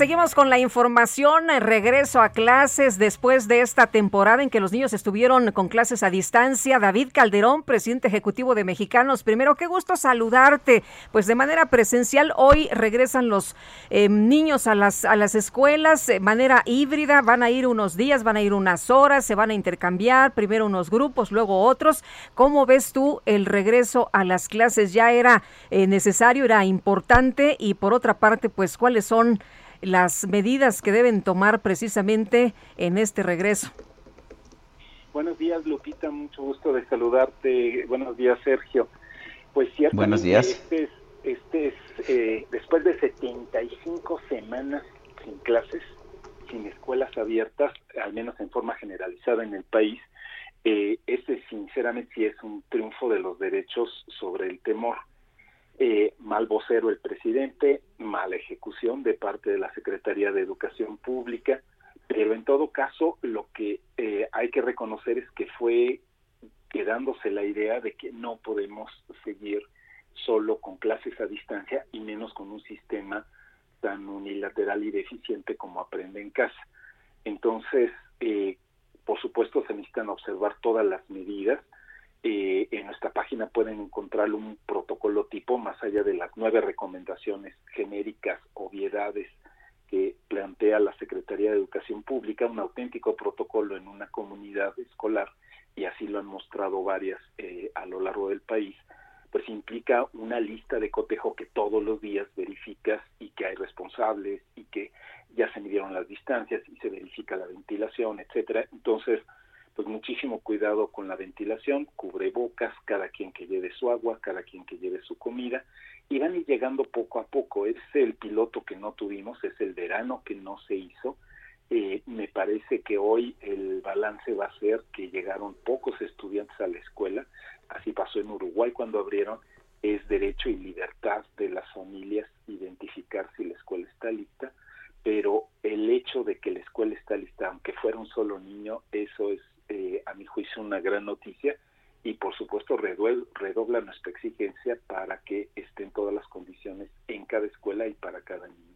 Seguimos con la información, regreso a clases después de esta temporada en que los niños estuvieron con clases a distancia. David Calderón, presidente ejecutivo de Mexicanos. Primero, qué gusto saludarte. Pues de manera presencial, hoy regresan los eh, niños a las, a las escuelas de manera híbrida. Van a ir unos días, van a ir unas horas, se van a intercambiar, primero unos grupos, luego otros. ¿Cómo ves tú el regreso a las clases? ¿Ya era eh, necesario, era importante? Y por otra parte, pues, ¿cuáles son las medidas que deben tomar precisamente en este regreso. Buenos días, Lupita, mucho gusto de saludarte. Buenos días, Sergio. Pues cierto. Buenos días. Este es, este es eh, después de 75 semanas sin clases, sin escuelas abiertas, al menos en forma generalizada en el país, eh, este sinceramente sí es un triunfo de los derechos sobre el temor eh, mal vocero el presidente, mala ejecución de parte de la Secretaría de Educación Pública, pero en todo caso lo que eh, hay que reconocer es que fue quedándose la idea de que no podemos seguir solo con clases a distancia y menos con un sistema tan unilateral y deficiente como aprende en casa. Entonces, eh, por supuesto, se necesitan observar todas las medidas, eh, en nuestra página pueden encontrar un protocolo tipo más allá de las nueve recomendaciones genéricas, obviedades que plantea la Secretaría de Educación Pública, un auténtico protocolo en una comunidad escolar, y así lo han mostrado varias eh, a lo largo del país, pues implica una lista de cotejo que todos los días verificas y que hay responsables y que ya se midieron las distancias y se verifica la ventilación, etcétera. Entonces, pues muchísimo cuidado con la ventilación, cubrebocas, cada quien que lleve su agua, cada quien que lleve su comida, y van ir llegando poco a poco. Es el piloto que no tuvimos, es el verano que no se hizo. Eh, me parece que hoy el balance va a ser que llegaron pocos estudiantes a la escuela, así pasó en Uruguay cuando abrieron, es derecho y libertad de las familias identificar si la escuela está lista, pero el hecho de que la escuela está lista, aunque fuera un solo niño, eso es eh, a mi juicio, una gran noticia y por supuesto redobla nuestra exigencia para que estén todas las condiciones en cada escuela y para cada niño.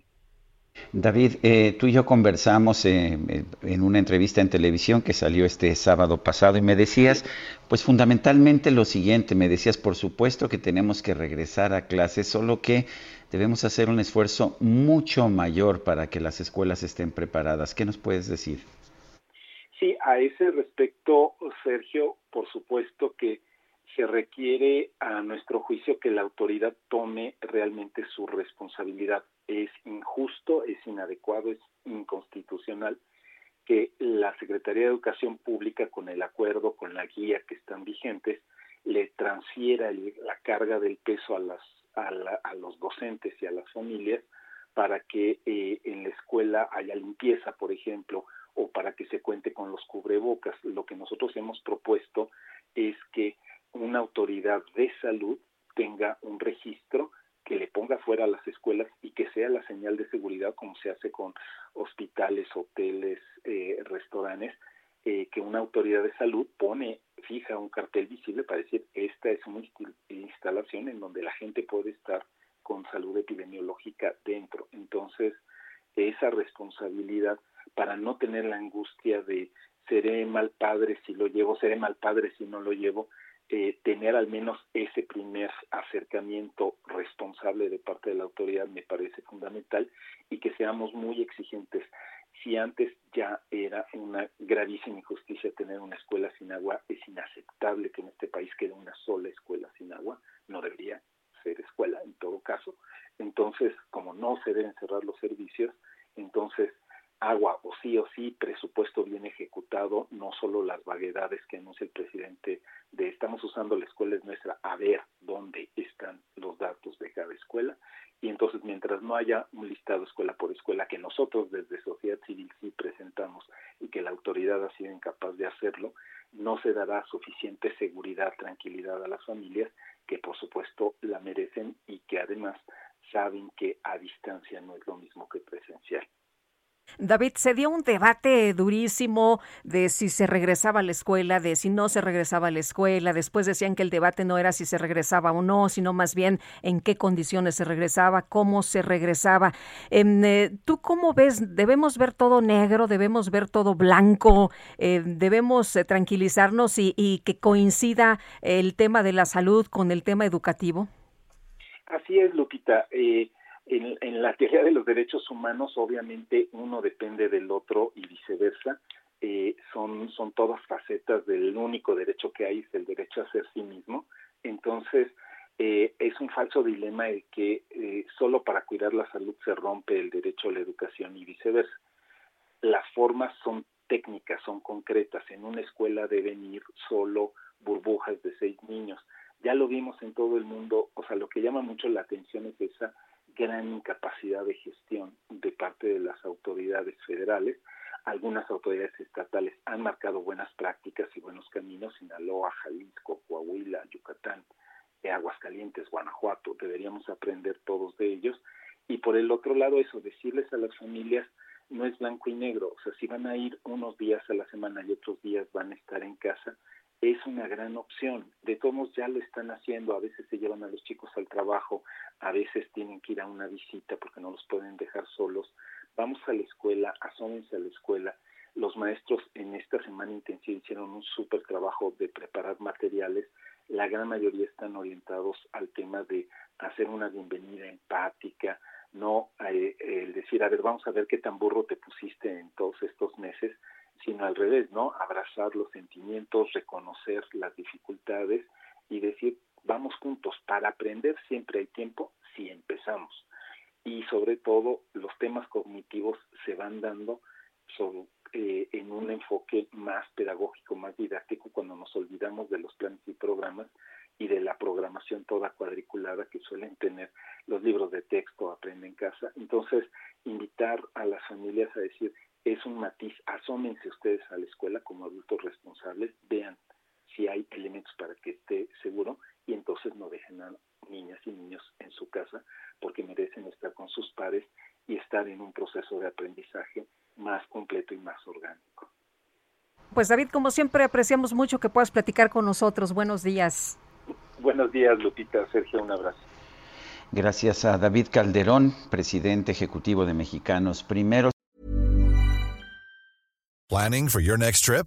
David, eh, tú y yo conversamos eh, en una entrevista en televisión que salió este sábado pasado y me decías, pues fundamentalmente lo siguiente, me decías, por supuesto que tenemos que regresar a clases, solo que debemos hacer un esfuerzo mucho mayor para que las escuelas estén preparadas. ¿Qué nos puedes decir? Sí, a ese respecto, Sergio, por supuesto que se requiere a nuestro juicio que la autoridad tome realmente su responsabilidad. Es injusto, es inadecuado, es inconstitucional que la Secretaría de Educación Pública, con el acuerdo, con la guía que están vigentes, le transfiera la carga del peso a, las, a, los docentes y a las familias para que eh, en la escuela haya limpieza, por ejemplo, o para que se cuente con los cubrebocas. Lo que nosotros hemos propuesto es que una autoridad de salud tenga un registro que le ponga fuera a las escuelas y que sea la señal de seguridad como se hace con hospitales, hoteles, eh, restaurantes, eh, que una autoridad de salud pone, fija un cartel visible para decir esta es una instalación en donde la gente puede estar con salud epidemiológica dentro. Entonces, esa responsabilidad para no tener la angustia de seré mal padre si lo llevo, seré mal padre si no lo llevo, eh, tener al menos ese primer acercamiento responsable de parte de la autoridad me parece fundamental y que seamos muy exigentes. Si antes ya era una gravísima injusticia tener una escuela sin agua, es inaceptable que en este país quede una sola escuela sin agua, no debería escuela en todo caso. Entonces, como no se deben cerrar los servicios, entonces agua o sí o sí, presupuesto bien ejecutado, no solo las vaguedades que anuncia el presidente de estamos usando la escuela es nuestra, a ver dónde están los datos de cada escuela. Y entonces, mientras no haya un listado escuela por escuela que nosotros desde sociedad civil sí presentamos y que la autoridad ha sido incapaz de hacerlo, no se dará suficiente seguridad, tranquilidad a las familias que por supuesto la merecen y que además saben que a distancia no es lo mismo que presencial. David, se dio un debate durísimo de si se regresaba a la escuela, de si no se regresaba a la escuela. Después decían que el debate no era si se regresaba o no, sino más bien en qué condiciones se regresaba, cómo se regresaba. Em, eh, ¿Tú cómo ves? ¿Debemos ver todo negro? ¿Debemos ver todo blanco? Eh, ¿Debemos eh, tranquilizarnos y, y que coincida el tema de la salud con el tema educativo? Así es, Lupita. En, la teoría de los derechos humanos, obviamente, uno depende del otro y viceversa. Eh, son, son todas facetas del único derecho que hay, es el derecho a ser sí mismo. Entonces, eh, es un falso dilema el que eh, solo para cuidar la salud se rompe el derecho a la educación y viceversa. Las formas son técnicas, son concretas. En una escuela deben ir solo burbujas de seis niños. Ya lo vimos en todo el mundo, o sea, lo que llama mucho la atención es esa gran incapacidad de gestión de parte de las autoridades federales. Algunas autoridades estatales han marcado buenas prácticas y buenos caminos, Sinaloa, Jalisco, Coahuila, Yucatán, Aguascalientes, Guanajuato, deberíamos aprender todos de ellos. Y por el otro lado, eso, decirles a las familias, no es blanco y negro, o sea, si van a ir unos días a la semana y otros días van a estar en casa, es una gran opción. De todos ya lo están haciendo, a veces se llevan a los chicos al trabajo, a veces tienen que ir a una visita porque no los pueden dejar solos. Vamos a la escuela, asómense a la escuela. Los maestros en esta semana intensiva hicieron un súper trabajo de preparar materiales. La gran mayoría están orientados al tema de hacer una bienvenida empática, no eh, el decir, a ver, vamos a ver qué tan burro te pusiste en todos estos meses, sino al revés, ¿no? Abrazar los sentimientos, reconocer las dificultades y decir, vamos juntos, para aprender siempre hay tiempo si empezamos. Y sobre todo, los temas cognitivos se van dando eh, en un enfoque más pedagógico, más didáctico, cuando nos olvidamos de los planes y programas y de la programación toda cuadriculada que suelen tener los libros de texto, aprende en casa. Entonces, invitar a las familias a decir, es un matiz, asómense ustedes a la escuela como adultos responsables, vean si hay elementos para que esté seguro y entonces no dejen a niñas y niños en su casa porque merecen estar con sus pares y estar en un proceso de aprendizaje más completo y más orgánico. Pues David, como siempre, apreciamos mucho que puedas platicar con nosotros. Buenos días. Buenos días, Lupita. Sergio, un abrazo. Gracias a David Calderón, presidente ejecutivo de Mexicanos Primero. Planning for your next trip?